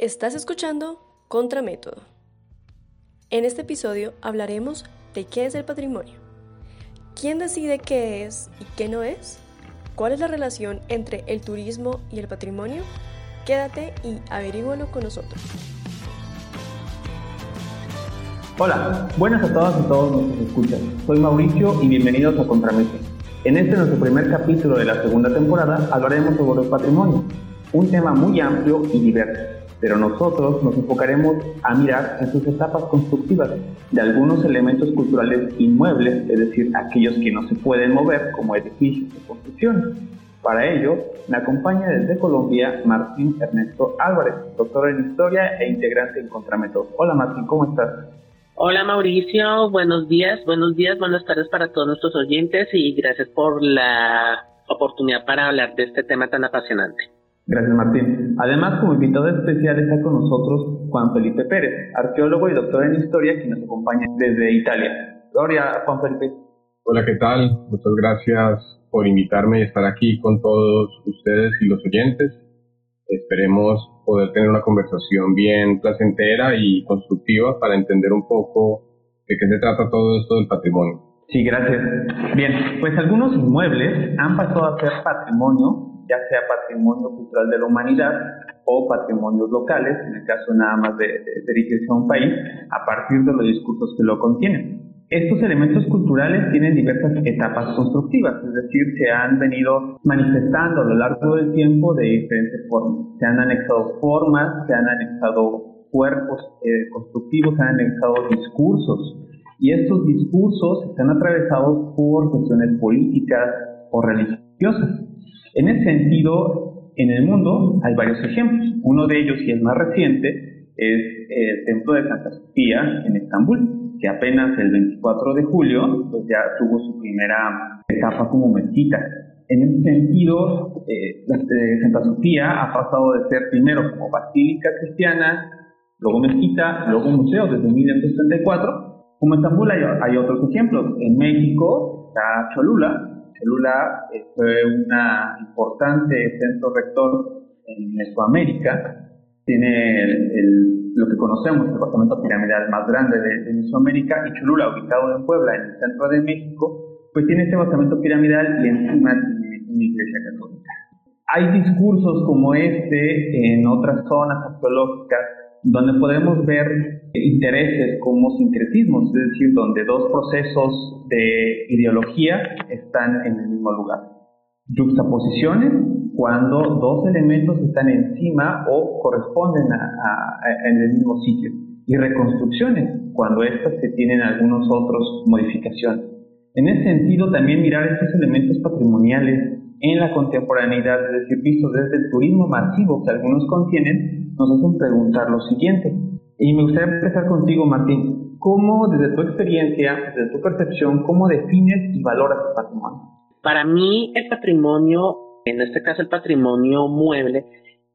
Estás escuchando Contramétodo. En este episodio hablaremos de qué es el patrimonio, quién decide qué es y qué no es, cuál es la relación entre el turismo y el patrimonio. Quédate y averígualo con nosotros. Hola, buenas a todas y todos los que escuchan. Soy Mauricio y bienvenidos a Contramétodo. En este nuestro primer capítulo de la segunda temporada hablaremos sobre el patrimonio, un tema muy amplio y diverso pero nosotros nos enfocaremos a mirar en sus etapas constructivas de algunos elementos culturales inmuebles, es decir, aquellos que no se pueden mover como edificios o construcciones. Para ello, me acompaña desde Colombia Martín Ernesto Álvarez, doctor en Historia e integrante en Contramétodo. Hola Martín, ¿cómo estás? Hola Mauricio, buenos días, buenos días, buenas tardes para todos nuestros oyentes y gracias por la oportunidad para hablar de este tema tan apasionante. Gracias, Martín. Además, como invitado especial está con nosotros Juan Felipe Pérez, arqueólogo y doctor en historia, que nos acompaña desde Italia. Gloria, Juan Felipe. Hola, ¿qué tal? Muchas gracias por invitarme y estar aquí con todos ustedes y los oyentes. Esperemos poder tener una conversación bien placentera y constructiva para entender un poco de qué se trata todo esto del patrimonio. Sí, gracias. Bien, pues algunos inmuebles han pasado a ser patrimonio ya sea patrimonio cultural de la humanidad o patrimonios locales, en el caso nada más de, dirigirse a un país, a partir de los discursos que lo contienen. Estos elementos culturales tienen diversas etapas constructivas, es decir, se han venido manifestando a lo largo del tiempo de diferentes formas. Se han anexado formas, se han anexado cuerpos eh, constructivos, se han anexado discursos. Y estos discursos están atravesados por cuestiones políticas o religiosas. En ese sentido, en el mundo hay varios ejemplos. Uno de ellos, y el más reciente, es el Templo de Santa Sofía en Estambul, que apenas el 24 de julio pues ya tuvo su primera etapa como mezquita. En ese sentido, eh, eh, Santa Sofía ha pasado de ser primero como basílica cristiana, luego mezquita, luego museo desde 1934. Como Estambul hay, hay otros ejemplos. En México está Cholula, Cholula eh, fue un importante centro rector en Mesoamérica. Tiene lo que conocemos, el departamento piramidal más grande de, Mesoamérica, y Cholula, ubicado en Puebla, en el centro de México, pues tiene este basamento piramidal y encima tiene una iglesia católica. Hay discursos como este en otras zonas arqueológicas donde podemos ver intereses como sincretismos, es decir, donde dos procesos de ideología están en el mismo lugar. Juxtaposiciones, cuando dos elementos están encima o corresponden a, en el mismo sitio. Y reconstrucciones, cuando éstas se tienen algunos otros modificaciones. En ese sentido, también mirar estos elementos patrimoniales en la contemporaneidad, es decir, visto desde el turismo masivo que algunos contienen, nos hacen preguntar lo siguiente. Y me gustaría empezar contigo, Martín. ¿Cómo, desde tu experiencia, desde tu percepción, cómo defines y valoras el patrimonio? Para mí, el patrimonio, en este caso el patrimonio mueble,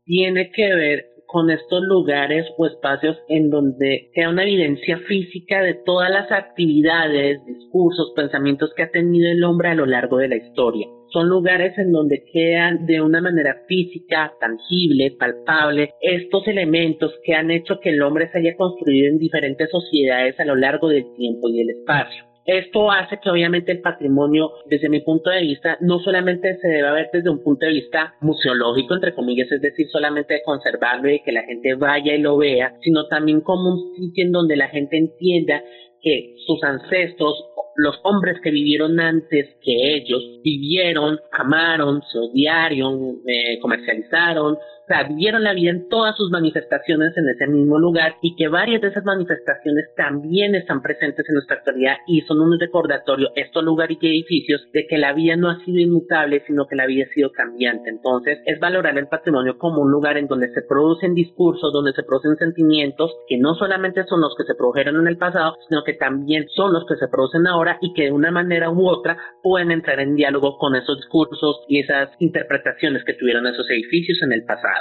tiene que ver con estos lugares o espacios en donde queda una evidencia física de todas las actividades, discursos, pensamientos que ha tenido el hombre a lo largo de la historia. Son lugares en donde quedan de una manera física, tangible, palpable, estos elementos que han hecho que el hombre se haya construido en diferentes sociedades a lo largo del tiempo y del espacio. Esto hace que obviamente el patrimonio, desde mi punto de vista, no solamente se deba ver desde un punto de vista museológico, entre comillas, es decir, solamente de conservarlo y que la gente vaya y lo vea, sino también como un sitio en donde la gente entienda que sus ancestros, los hombres que vivieron antes que ellos, vivieron, amaron, se odiaron, eh, comercializaron, o sea, vivieron la vida en todas sus manifestaciones en ese mismo lugar y que varias de esas manifestaciones también están presentes en nuestra actualidad y son un recordatorio, estos lugares y edificios, de que la vida no ha sido inmutable, sino que la vida ha sido cambiante. Entonces, es valorar el patrimonio como un lugar en donde se producen discursos, donde se producen sentimientos que no solamente son los que se produjeron en el pasado, sino que también son los que se producen ahora y que de una manera u otra pueden entrar en diálogo con esos discursos y esas interpretaciones que tuvieron esos edificios en el pasado.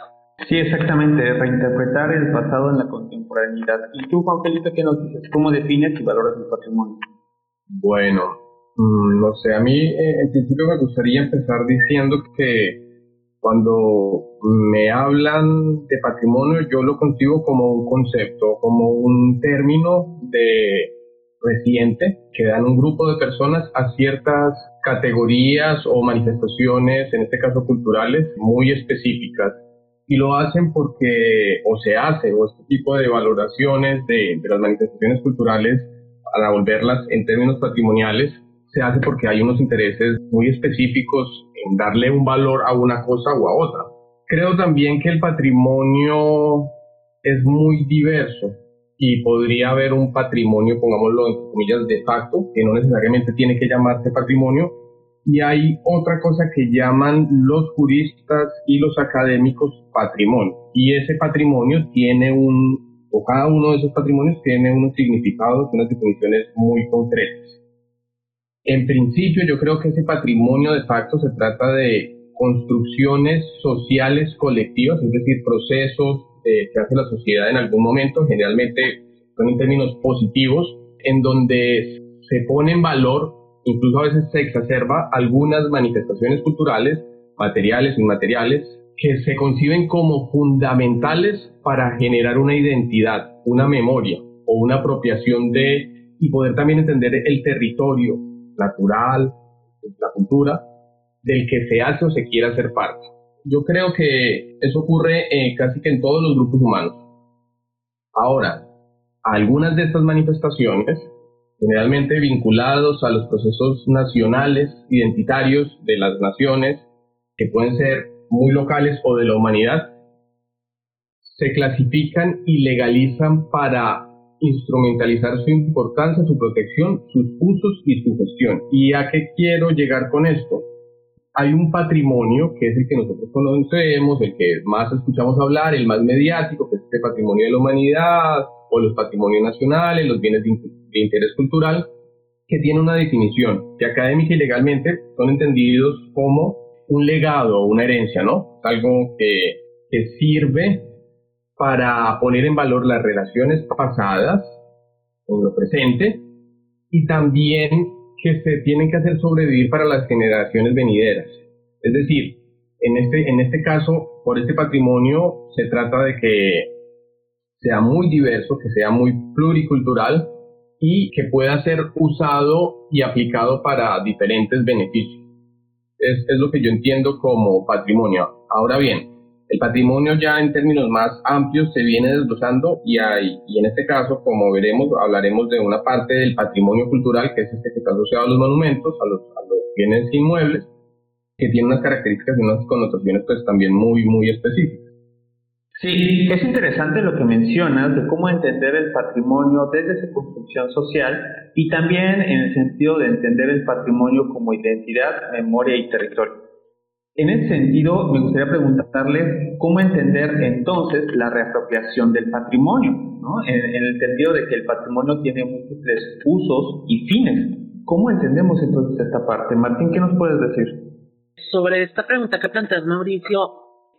Sí, exactamente, reinterpretar el pasado en la contemporaneidad. ¿Y tú, Juan Felipe, qué nos dices? ¿Cómo defines y valoras el patrimonio? Bueno, mm, no sé, a mí eh, en principio me gustaría empezar diciendo que Cuando me hablan de patrimonio, yo lo concibo como un concepto, como un término de reciente que dan un grupo de personas a ciertas categorías o manifestaciones, en este caso culturales, muy específicas. Y lo hacen porque, o se hace, o este tipo de valoraciones de, las manifestaciones culturales, para volverlas en términos patrimoniales, se hace porque hay unos intereses muy específicos en darle un valor a una cosa o a otra. Creo también que el patrimonio es muy diverso y podría haber un patrimonio, pongámoslo entre comillas, de facto, que no necesariamente tiene que llamarse patrimonio. Y hay otra cosa que llaman los juristas y los académicos patrimonio. Y ese patrimonio tiene un, o cada uno de esos patrimonios tiene unos significados, unas definiciones muy concretas. En principio, yo creo que ese patrimonio de facto se trata de construcciones sociales colectivas, es decir, procesos que hace la sociedad en algún momento, generalmente son en términos positivos, en donde se pone en valor, incluso a veces se exacerba, algunas manifestaciones culturales, materiales, inmateriales, que se conciben como fundamentales para generar una identidad, una memoria o una apropiación de, y poder también entender el territorio natural, la cultura, del que se hace o se quiere hacer parte. Yo creo que eso ocurre eh, casi que en todos los grupos humanos. Ahora, algunas de estas manifestaciones, generalmente vinculados a los procesos nacionales, identitarios de las naciones, que pueden ser muy locales o de la humanidad, se clasifican y legalizan para instrumentalizar su importancia, su protección, sus usos y su gestión. ¿Y a qué quiero llegar con esto? Hay un patrimonio que es el que nosotros conocemos, el que más escuchamos hablar, el más mediático, que es este patrimonio de la humanidad o los patrimonios nacionales, los bienes de, interés cultural, que tiene una definición que académica y legalmente son entendidos como un legado una herencia, ¿no? Algo que, que sirve para poner en valor las relaciones pasadas en lo presente y también que se tienen que hacer sobrevivir para las generaciones venideras. Es decir, en este, en este caso, por este patrimonio se trata de que sea muy diverso, que sea muy pluricultural y que pueda ser usado y aplicado para diferentes beneficios. Es, es lo que yo entiendo como patrimonio. Ahora bien, el patrimonio ya en términos más amplios se viene desglosando y, hay, y en este caso, como veremos, hablaremos de una parte del patrimonio cultural, que es este que está asociado a los monumentos, a los, a los bienes inmuebles, que tiene unas características y unas connotaciones pues también muy, muy específicas. Sí, es interesante lo que mencionas de cómo entender el patrimonio desde su construcción social y también en el sentido de entender el patrimonio como identidad, memoria y territorio. En ese sentido, me gustaría preguntarles cómo entender entonces la reapropiación del patrimonio, ¿no? en, el sentido de que el patrimonio tiene múltiples usos y fines. ¿Cómo entendemos entonces esta parte? Martín, ¿qué nos puedes decir? Sobre esta pregunta que planteas, Mauricio,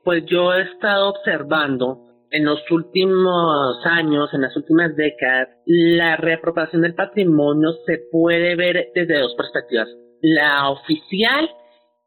pues yo he estado observando en los últimos años, en las últimas décadas, la reapropiación del patrimonio se puede ver desde dos perspectivas. La oficial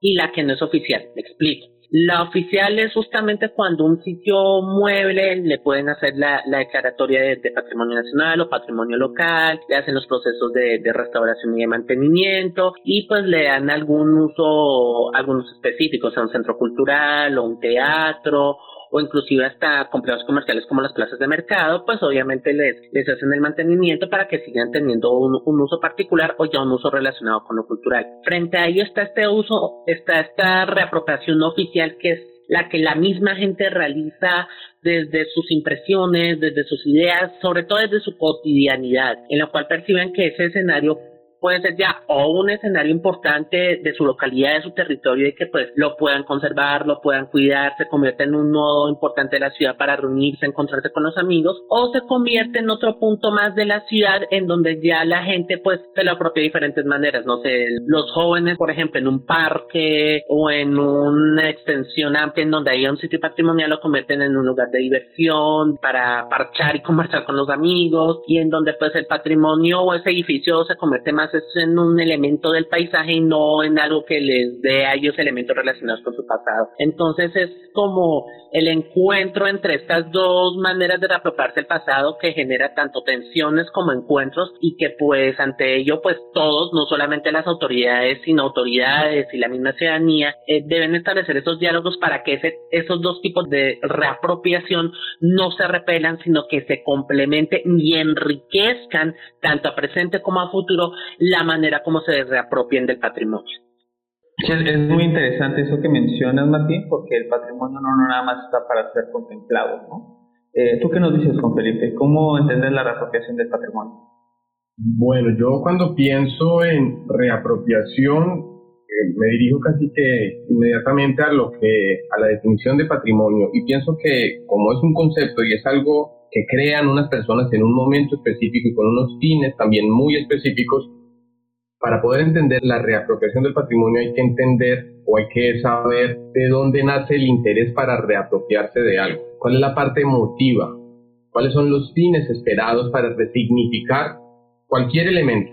y la que no es oficial. Me explico. La oficial es justamente cuando un sitio mueble le pueden hacer la, declaratoria de, patrimonio nacional o patrimonio local, le hacen los procesos de, de, restauración y de mantenimiento y pues le dan algún uso, algunos específicos, sea un centro cultural o un teatro o inclusive hasta complejos comerciales como las plazas de mercado, pues obviamente les, les hacen el mantenimiento para que sigan teniendo un, un uso particular o ya un uso relacionado con lo cultural. Frente a ello está este uso, está esta reapropiación oficial que es la que la misma gente realiza desde sus impresiones, desde sus ideas, sobre todo desde su cotidianidad, en la cual perciben que ese escenario puede ser ya o un escenario importante de su localidad, de su territorio y que pues lo puedan conservar, lo puedan cuidar, se convierte en un nodo importante de la ciudad para reunirse, encontrarse con los amigos o se convierte en otro punto más de la ciudad en donde ya la gente pues se lo apropia de diferentes maneras, no sé, los jóvenes por ejemplo en un parque o en una extensión amplia en donde hay un sitio patrimonial lo convierten en un lugar de diversión para parchar y conversar con los amigos y en donde pues el patrimonio o ese edificio se convierte más es en un elemento del paisaje y no en algo que les dé a ellos elementos relacionados con su pasado. Entonces es como el encuentro entre estas dos maneras de reapropiarse el pasado que genera tanto tensiones como encuentros y que pues ante ello pues todos, no solamente las autoridades, sino autoridades y la misma ciudadanía eh, deben establecer esos diálogos para que esos dos tipos de reapropiación no se repelan, sino que se complementen y enriquezcan tanto a presente como a futuro la manera como se reapropien del patrimonio. es muy interesante eso que mencionas, Martín, porque el patrimonio no, nada más está para ser contemplado, ¿no? Eh, ¿Tú qué nos dices, con Felipe? ¿Cómo entender la reapropiación del patrimonio? Bueno, yo cuando pienso en reapropiación eh, me dirijo casi que inmediatamente a lo que a la definición de patrimonio y pienso que como es un concepto y es algo que crean unas personas en un momento específico y con unos fines también muy específicos, para poder entender la reapropiación del patrimonio hay que entender o hay que saber de dónde nace el interés para reapropiarse de algo, cuál es la parte emotiva, cuáles son los fines esperados para resignificar cualquier elemento,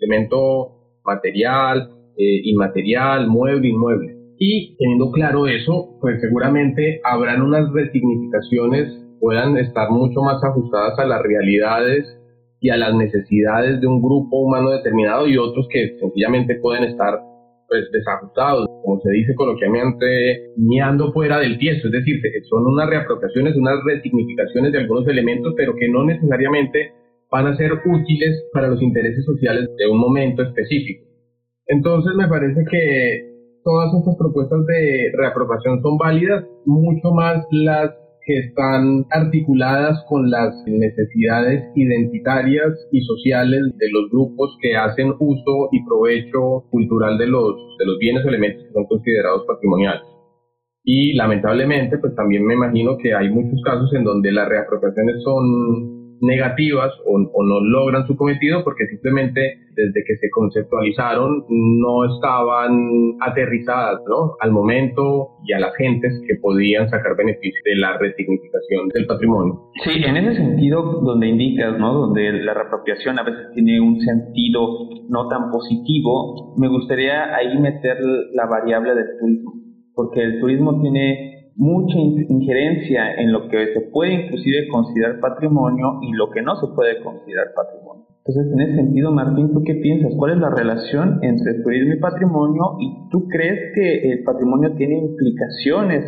elemento material, eh, inmaterial, mueble, inmueble. Y teniendo claro eso, pues seguramente habrán unas resignificaciones puedan estar mucho más ajustadas a las realidades y a las necesidades de un grupo humano determinado y otros que sencillamente pueden estar pues desajustados, como se dice coloquialmente, miando fuera del tiesto, es decir, son unas reapropiaciones, unas resignificaciones de algunos elementos, pero que no necesariamente van a ser útiles para los intereses sociales de un momento específico. Entonces me parece que todas estas propuestas de reapropiación son válidas, mucho más las que están articuladas con las necesidades identitarias y sociales de los grupos que hacen uso y provecho cultural de los, de los bienes o elementos que son considerados patrimoniales. Y lamentablemente, pues también me imagino que hay muchos casos en donde las reapropiaciones son negativas o, no logran su cometido porque simplemente desde que se conceptualizaron no estaban aterrizadas ¿no? al momento y a las gentes que podían sacar beneficio de la resignificación del patrimonio. Sí, en ese sentido donde indicas, ¿no? donde la reapropiación a veces tiene un sentido no tan positivo, me gustaría ahí meter la variable del turismo, porque el turismo tiene mucha injerencia en lo que se puede inclusive considerar patrimonio y lo que no se puede considerar patrimonio. Entonces, en ese sentido, Martín, ¿tú qué piensas? ¿Cuál es la relación entre turismo y patrimonio? ¿Y tú crees que el patrimonio tiene implicaciones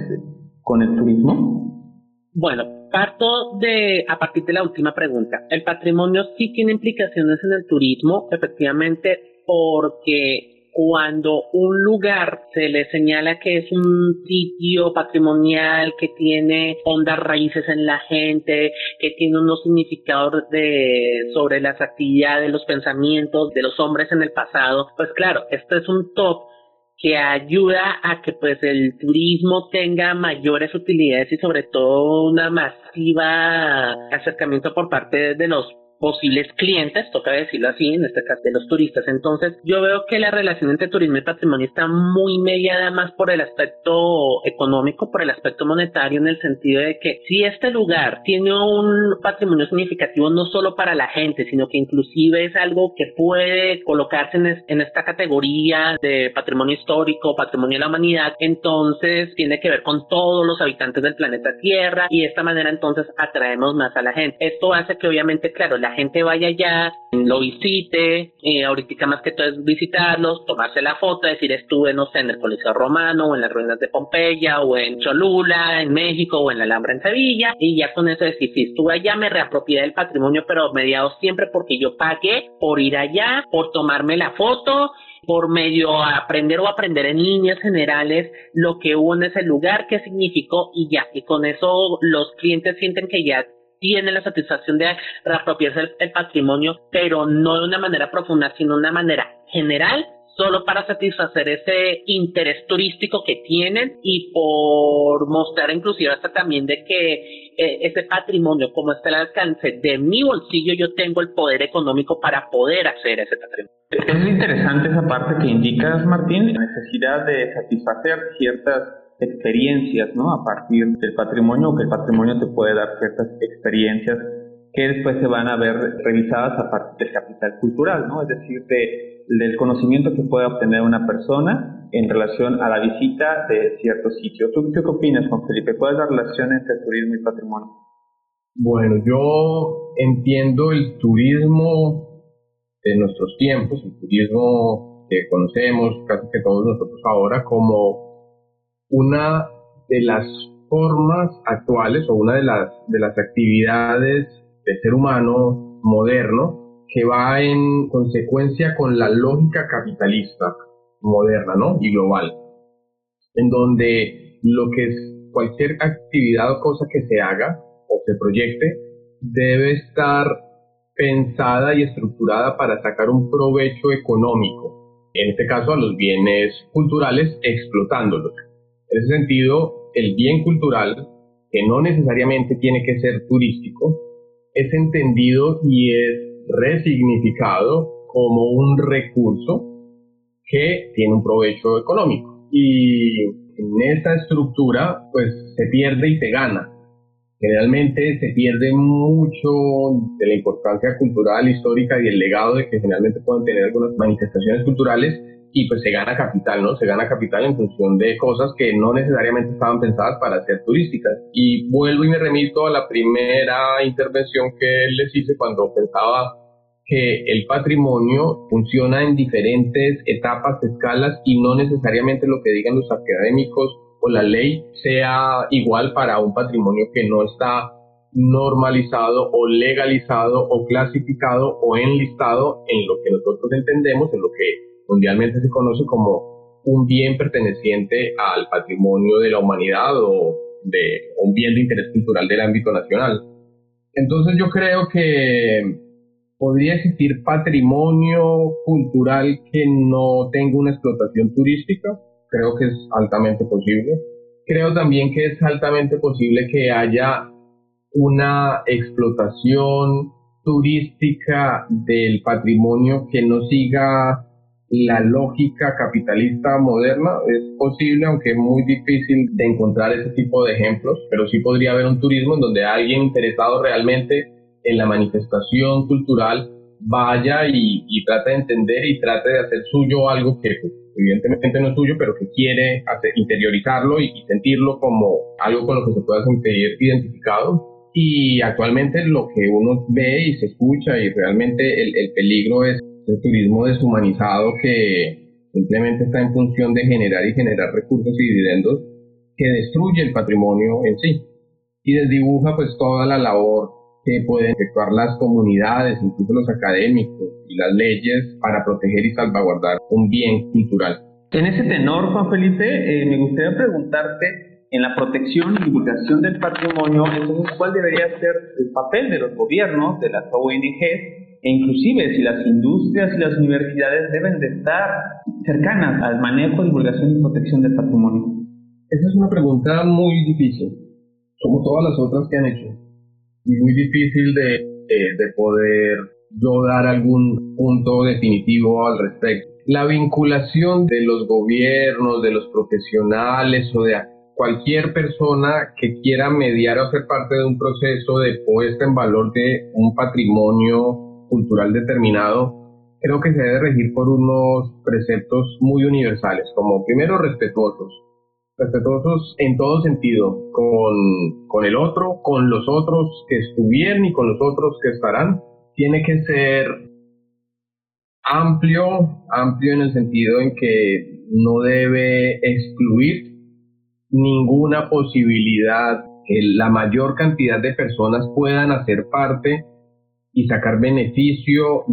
con el turismo? Bueno, parto de a partir de la última pregunta. El patrimonio sí tiene implicaciones en el turismo, efectivamente, porque cuando un lugar se le señala que es un sitio patrimonial que tiene hondas raíces en la gente, que tiene unos significados de, sobre las actividades, los pensamientos de los hombres en el pasado, pues claro, esto es un top que ayuda a que pues el turismo tenga mayores utilidades y sobre todo una masiva acercamiento por parte de los posibles clientes, toca decirlo así, en este caso de los turistas. Entonces, yo veo que la relación entre turismo y patrimonio está muy mediada más por el aspecto económico, por el aspecto monetario, en el sentido de que si este lugar tiene un patrimonio significativo no solo para la gente, sino que inclusive es algo que puede colocarse en, esta categoría de patrimonio histórico, patrimonio de la humanidad, entonces tiene que ver con todos los habitantes del planeta Tierra y de esta manera entonces atraemos más a la gente. Esto hace que obviamente, claro, la gente vaya allá, lo visite, eh, ahorita más que todo es visitarlos, tomarse la foto, decir estuve, no sé, en el Coliseo Romano, o en las ruinas de Pompeya, o en Cholula, en México, o en la Alhambra en Sevilla, y ya con eso decir, si estuve allá, me reapropié del patrimonio, pero mediado siempre porque yo pagué por ir allá, por tomarme la foto, por medio aprender o aprender en líneas generales lo que hubo en ese lugar, qué significó y ya. Y con eso los clientes sienten que ya tiene la satisfacción de reapropiarse el, patrimonio, pero no de una manera profunda, sino de una manera general solo para satisfacer ese interés turístico que tienen y por mostrar inclusive hasta también de que eh, ese patrimonio, como está al alcance de mi bolsillo, yo tengo el poder económico para poder hacer ese patrimonio. Es interesante esa parte que indicas, Martín, la necesidad de satisfacer ciertas experiencias, ¿no? A partir del patrimonio, que el patrimonio te puede dar ciertas experiencias que después se van a ver revisadas a partir del capital cultural, ¿no? Es decir, de, del conocimiento que puede obtener una persona en relación a la visita de ciertos sitios. ¿Tú, qué opinas, Juan Felipe? ¿Cuál es la relación entre turismo y patrimonio? Bueno, yo entiendo el turismo de nuestros tiempos, el turismo que conocemos casi que todos nosotros ahora, como una de las formas actuales o una de las, de las actividades del ser humano moderno que va en consecuencia con la lógica capitalista moderna ¿no? y global, en donde lo que es cualquier actividad o cosa que se haga o se proyecte debe estar pensada y estructurada para sacar un provecho económico, en este caso a los bienes culturales, explotándolos. En ese sentido, el bien cultural, que no necesariamente tiene que ser turístico, es entendido y es resignificado como un recurso que tiene un provecho económico. Y en esta estructura, pues se pierde y se gana. Generalmente se pierde mucho de la importancia cultural, histórica y el legado de que generalmente pueden tener algunas manifestaciones culturales y pues se gana capital, ¿no? Se gana capital en función de cosas que no necesariamente estaban pensadas para ser turísticas. Y vuelvo y me remito a la primera intervención que les hice cuando pensaba que el patrimonio funciona en diferentes etapas, escalas y no necesariamente lo que digan los académicos o la ley sea igual para un patrimonio que no está normalizado o legalizado o clasificado o enlistado en lo que nosotros entendemos, en lo que mundialmente se conoce como un bien perteneciente al patrimonio de la humanidad o de un bien de interés cultural del ámbito nacional. Entonces yo creo que podría existir patrimonio cultural que no tenga una explotación turística. Creo que es altamente posible. Creo también que es altamente posible que haya una explotación turística del patrimonio que no siga la lógica capitalista moderna. Es posible, aunque es muy difícil de encontrar ese tipo de ejemplos, pero sí podría haber un turismo en donde alguien interesado realmente en la manifestación cultural vaya y, trate de entender y trate de hacer suyo algo que evidentemente no es suyo, pero que quiere hacer, interiorizarlo y, sentirlo como algo con lo que se pueda sentir identificado. Y actualmente lo que uno ve y se escucha y realmente el, el peligro es el turismo deshumanizado que simplemente está en función de generar y generar recursos y dividendos que destruye el patrimonio en sí y desdibuja pues toda la labor que pueden efectuar las comunidades, incluso los académicos y las leyes para proteger y salvaguardar un bien cultural. En ese tenor, Juan Felipe, eh, me gustaría preguntarte, en la protección y divulgación del patrimonio, entonces, ¿cuál debería ser el papel de los gobiernos, de las ONG, e inclusive si las industrias y las universidades deben de estar cercanas al manejo, divulgación y protección del patrimonio? Esa es una pregunta muy difícil, como todas las otras que han hecho y muy difícil de, de poder yo dar algún punto definitivo al respecto. La vinculación de los gobiernos, de los profesionales o de cualquier persona que quiera mediar o ser parte de un proceso de puesta en valor de un patrimonio cultural determinado, creo que se debe regir por unos preceptos muy universales, como primero respetuosos, respetuosos en todo sentido, con, con el otro, con los otros que estuvieron y con los otros que estarán. Tiene que ser amplio, amplio en el sentido en que no debe excluir ninguna posibilidad que la mayor cantidad de personas puedan hacer parte y sacar beneficio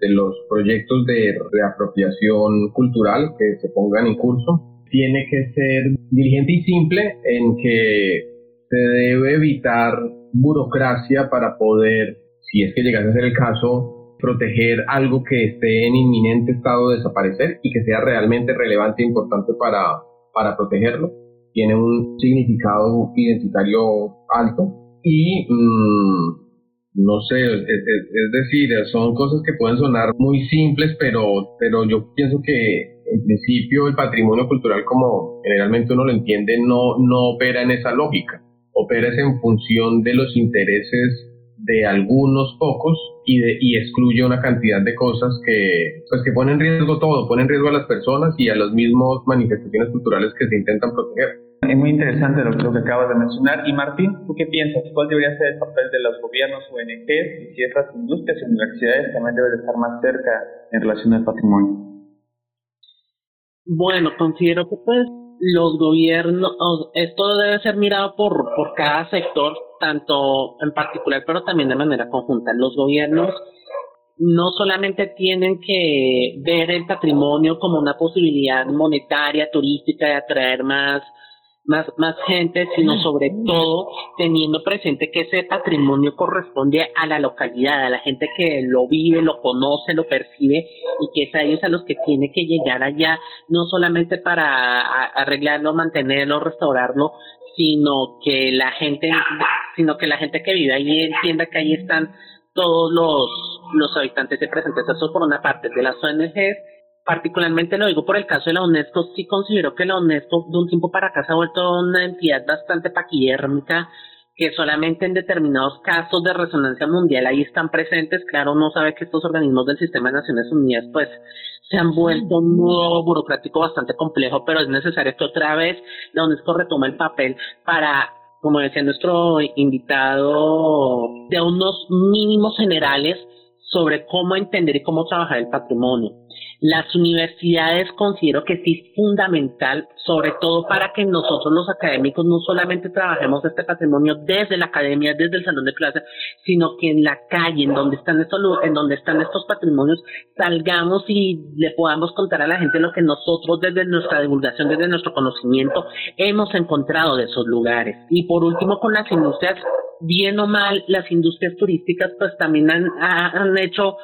de los proyectos de reapropiación cultural que se pongan en curso tiene que ser diligente y simple en que se debe evitar burocracia para poder, si es que llegase a ser el caso, proteger algo que esté en inminente estado de desaparecer y que sea realmente relevante e importante para, para protegerlo. Tiene un significado identitario alto y mm, no sé, es, es, decir, son cosas que pueden sonar muy simples, pero, pero yo pienso que en principio el patrimonio cultural como generalmente uno lo entiende no, no opera en esa lógica, opera en función de los intereses de algunos pocos y, de, y excluye una cantidad de cosas que, pues que ponen en riesgo todo, ponen en riesgo a las personas y a las mismas manifestaciones culturales que se intentan proteger. Es muy interesante lo, lo, que acabas de mencionar. Y Martín, ¿tú qué piensas? ¿Cuál debería ser el papel de los gobiernos, ONGs y si industrias y universidades también deben estar más cerca en relación al patrimonio? Bueno, considero que pues los gobiernos, esto debe ser mirado por, por cada sector, tanto en particular, pero también de manera conjunta. Los gobiernos no solamente tienen que ver el patrimonio como una posibilidad monetaria, turística, de atraer más más, más gente, sino sobre todo teniendo presente que ese patrimonio corresponde a la localidad, a la gente que lo vive, lo conoce, lo percibe y que es a ellos a los que tiene que llegar allá, no solamente para arreglarlo, mantenerlo, restaurarlo, sino que la gente, sino que la gente que vive ahí entienda que ahí están todos los, los habitantes de presentes. Eso por una parte de las ONGs particularmente lo digo por el caso de la UNESCO, sí considero que la UNESCO de un tiempo para acá se ha vuelto una entidad bastante paquidérmica, que solamente en determinados casos de resonancia mundial ahí están presentes. Claro, uno sabe que estos organismos del sistema de Naciones Unidas pues se han vuelto un nudo burocrático bastante complejo, pero es necesario que otra vez la UNESCO retome el papel para como decía nuestro invitado, de unos mínimos generales sobre cómo entender y cómo trabajar el patrimonio. Las universidades considero que sí es fundamental, sobre todo para que nosotros los académicos no solamente trabajemos este patrimonio desde la academia, desde el salón de clase, sino que en la calle, en donde están estos, en donde están estos patrimonios, salgamos y le podamos contar a la gente lo que nosotros desde nuestra divulgación, desde nuestro conocimiento, hemos encontrado de esos lugares. Y por último, con las industrias, bien o mal, las industrias turísticas pues también han, han hecho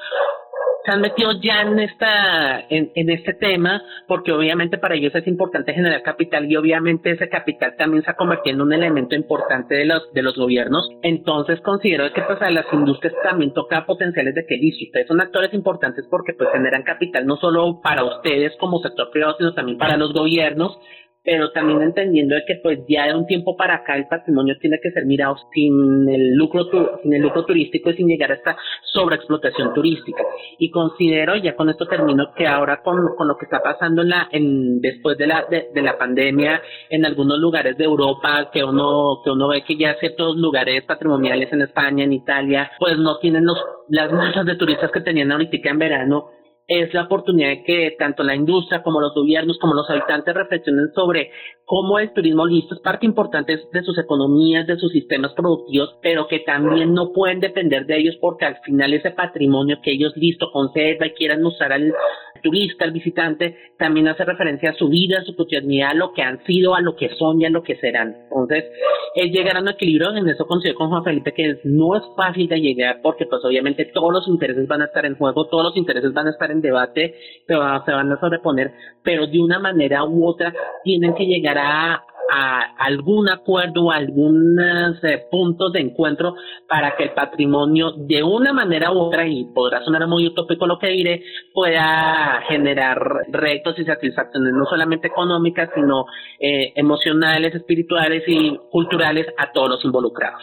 se han metido ya en esta en, en, este tema porque obviamente para ellos es importante generar capital y obviamente ese capital también se ha convertido en un elemento importante de los de los gobiernos. Entonces considero que pues a las industrias también toca potenciales de que listo ustedes son actores importantes porque pues generan capital no solo para ustedes como sector privado sino también para los gobiernos pero también entendiendo de que pues ya de un tiempo para acá el patrimonio tiene que ser mirado sin el lucro sin el lucro turístico y sin llegar a esta sobreexplotación turística. Y considero ya con esto termino que ahora con, con lo que está pasando en la en después de la de, de, la pandemia en algunos lugares de Europa que uno que uno ve que ya ciertos lugares patrimoniales en España en Italia pues no tienen los las masas de turistas que tenían ahorita en verano es la oportunidad de que tanto la industria como los gobiernos como los habitantes reflexionen sobre cómo el turismo listo es parte importante de sus economías, de sus sistemas productivos, pero que también no pueden depender de ellos porque al final ese patrimonio que ellos listo conserva y quieran mostrar al turista, al visitante, también hace referencia a su vida, a su cotidianidad, a lo que han sido, a lo que son y a lo que serán. Entonces, es llegar a un equilibrio, en eso considero con Juan Felipe que no es fácil de llegar porque pues obviamente todos los intereses van a estar en juego, todos los intereses van a estar en debate, se van a sobreponer, pero de una manera u otra tienen que llegar a, algún acuerdo, algunos eh, puntos de encuentro para que el patrimonio de una manera u otra, y podrá sonar muy utópico lo que diré, pueda generar retos y satisfacciones no solamente económicas, sino eh, emocionales, espirituales y culturales a todos los involucrados.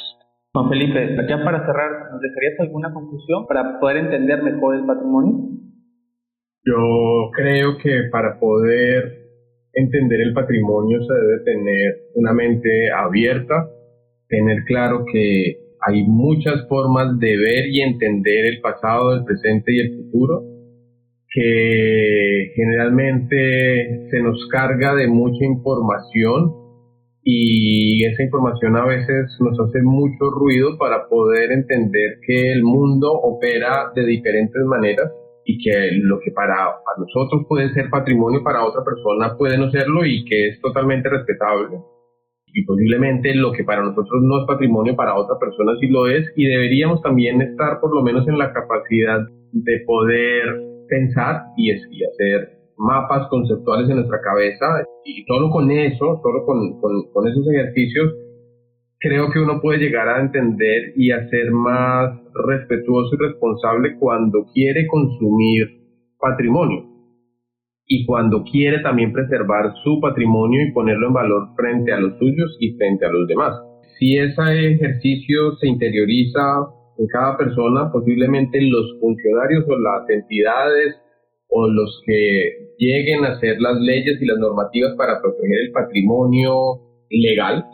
Juan Felipe, ya para cerrar, ¿nos dejarías alguna conclusión para poder entender mejor el patrimonio? Yo creo que para poder entender el patrimonio se debe tener una mente abierta, tener claro que hay muchas formas de ver y entender el pasado, el presente y el futuro, que generalmente se nos carga de mucha información y esa información a veces nos hace mucho ruido para poder entender que el mundo opera de diferentes maneras y que lo que para, nosotros puede ser patrimonio, para otra persona puede no serlo y que es totalmente respetable. Y posiblemente lo que para nosotros no es patrimonio, para otra persona sí lo es. Y deberíamos también estar por lo menos en la capacidad de poder pensar y, hacer mapas conceptuales en nuestra cabeza. Y solo con eso, solo con esos ejercicios, creo que uno puede llegar a entender y a ser más respetuoso y responsable cuando quiere consumir patrimonio y cuando quiere también preservar su patrimonio y ponerlo en valor frente a los suyos y frente a los demás. Si ese ejercicio se interioriza en cada persona, posiblemente los funcionarios o las entidades o los que lleguen a hacer las leyes y las normativas para proteger el patrimonio legal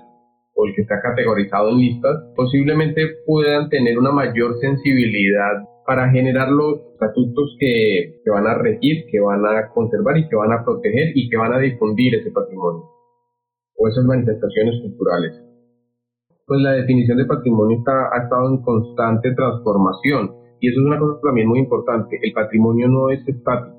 o el que está categorizado en listas, posiblemente puedan tener una mayor sensibilidad para generar los estatutos que, que van a regir, que van a conservar y que van a proteger y que van a difundir ese patrimonio o esas manifestaciones culturales. Pues la definición de patrimonio está, ha estado en constante transformación y eso es una cosa también muy importante. El patrimonio no es estático.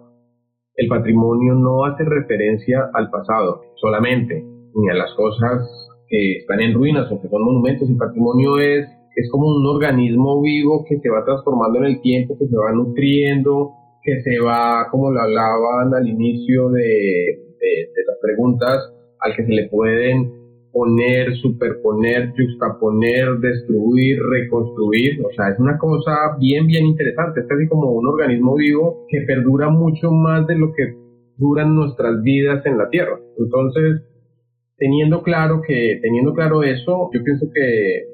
El patrimonio no hace referencia al pasado solamente, ni a las cosas que están en ruinas o que son monumentos. El patrimonio es, es como un organismo vivo que se va transformando en el tiempo, que se va nutriendo, que se va, como lo hablaban al inicio de, de las preguntas, al que se le pueden poner, superponer, juxtaponer, destruir, reconstruir. O sea, es una cosa bien, bien interesante. Es casi como un organismo vivo que perdura mucho más de lo que duran nuestras vidas en la Tierra. Entonces, teniendo claro que, teniendo claro eso, yo pienso que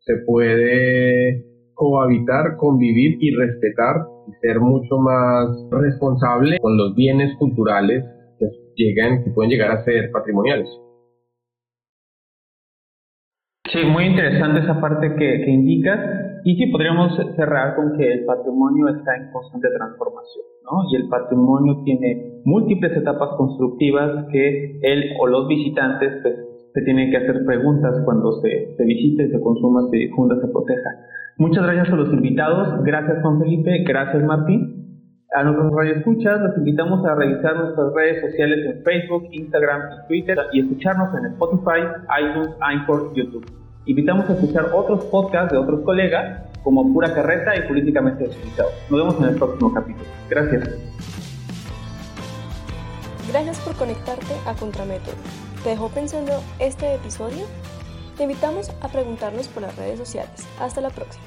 se puede cohabitar, convivir y respetar y ser mucho más responsable con los bienes culturales que llegan, que pueden llegar a ser patrimoniales. Sí, muy interesante esa parte que, que indicas. Y sí, podríamos cerrar con que el patrimonio está en constante transformación, ¿no? Y el patrimonio tiene múltiples etapas constructivas que él o los visitantes pues, se tienen que hacer preguntas cuando se, se visite, se consuma, se difunda, se proteja. Muchas gracias a los invitados. Gracias, Juan Felipe. Gracias, Martín. A nuestros radioescuchas los invitamos a revisar nuestras redes sociales en Facebook, Instagram y Twitter y escucharnos en Spotify, iTunes, Anchor, YouTube. Invitamos a escuchar otros podcasts de otros colegas como Pura Carreta y Políticamente Desubicado. Nos vemos en el próximo capítulo. Gracias. Gracias por conectarte a Contramétodo. ¿Te dejó pensando este episodio? Te invitamos a preguntarnos por las redes sociales. Hasta la próxima.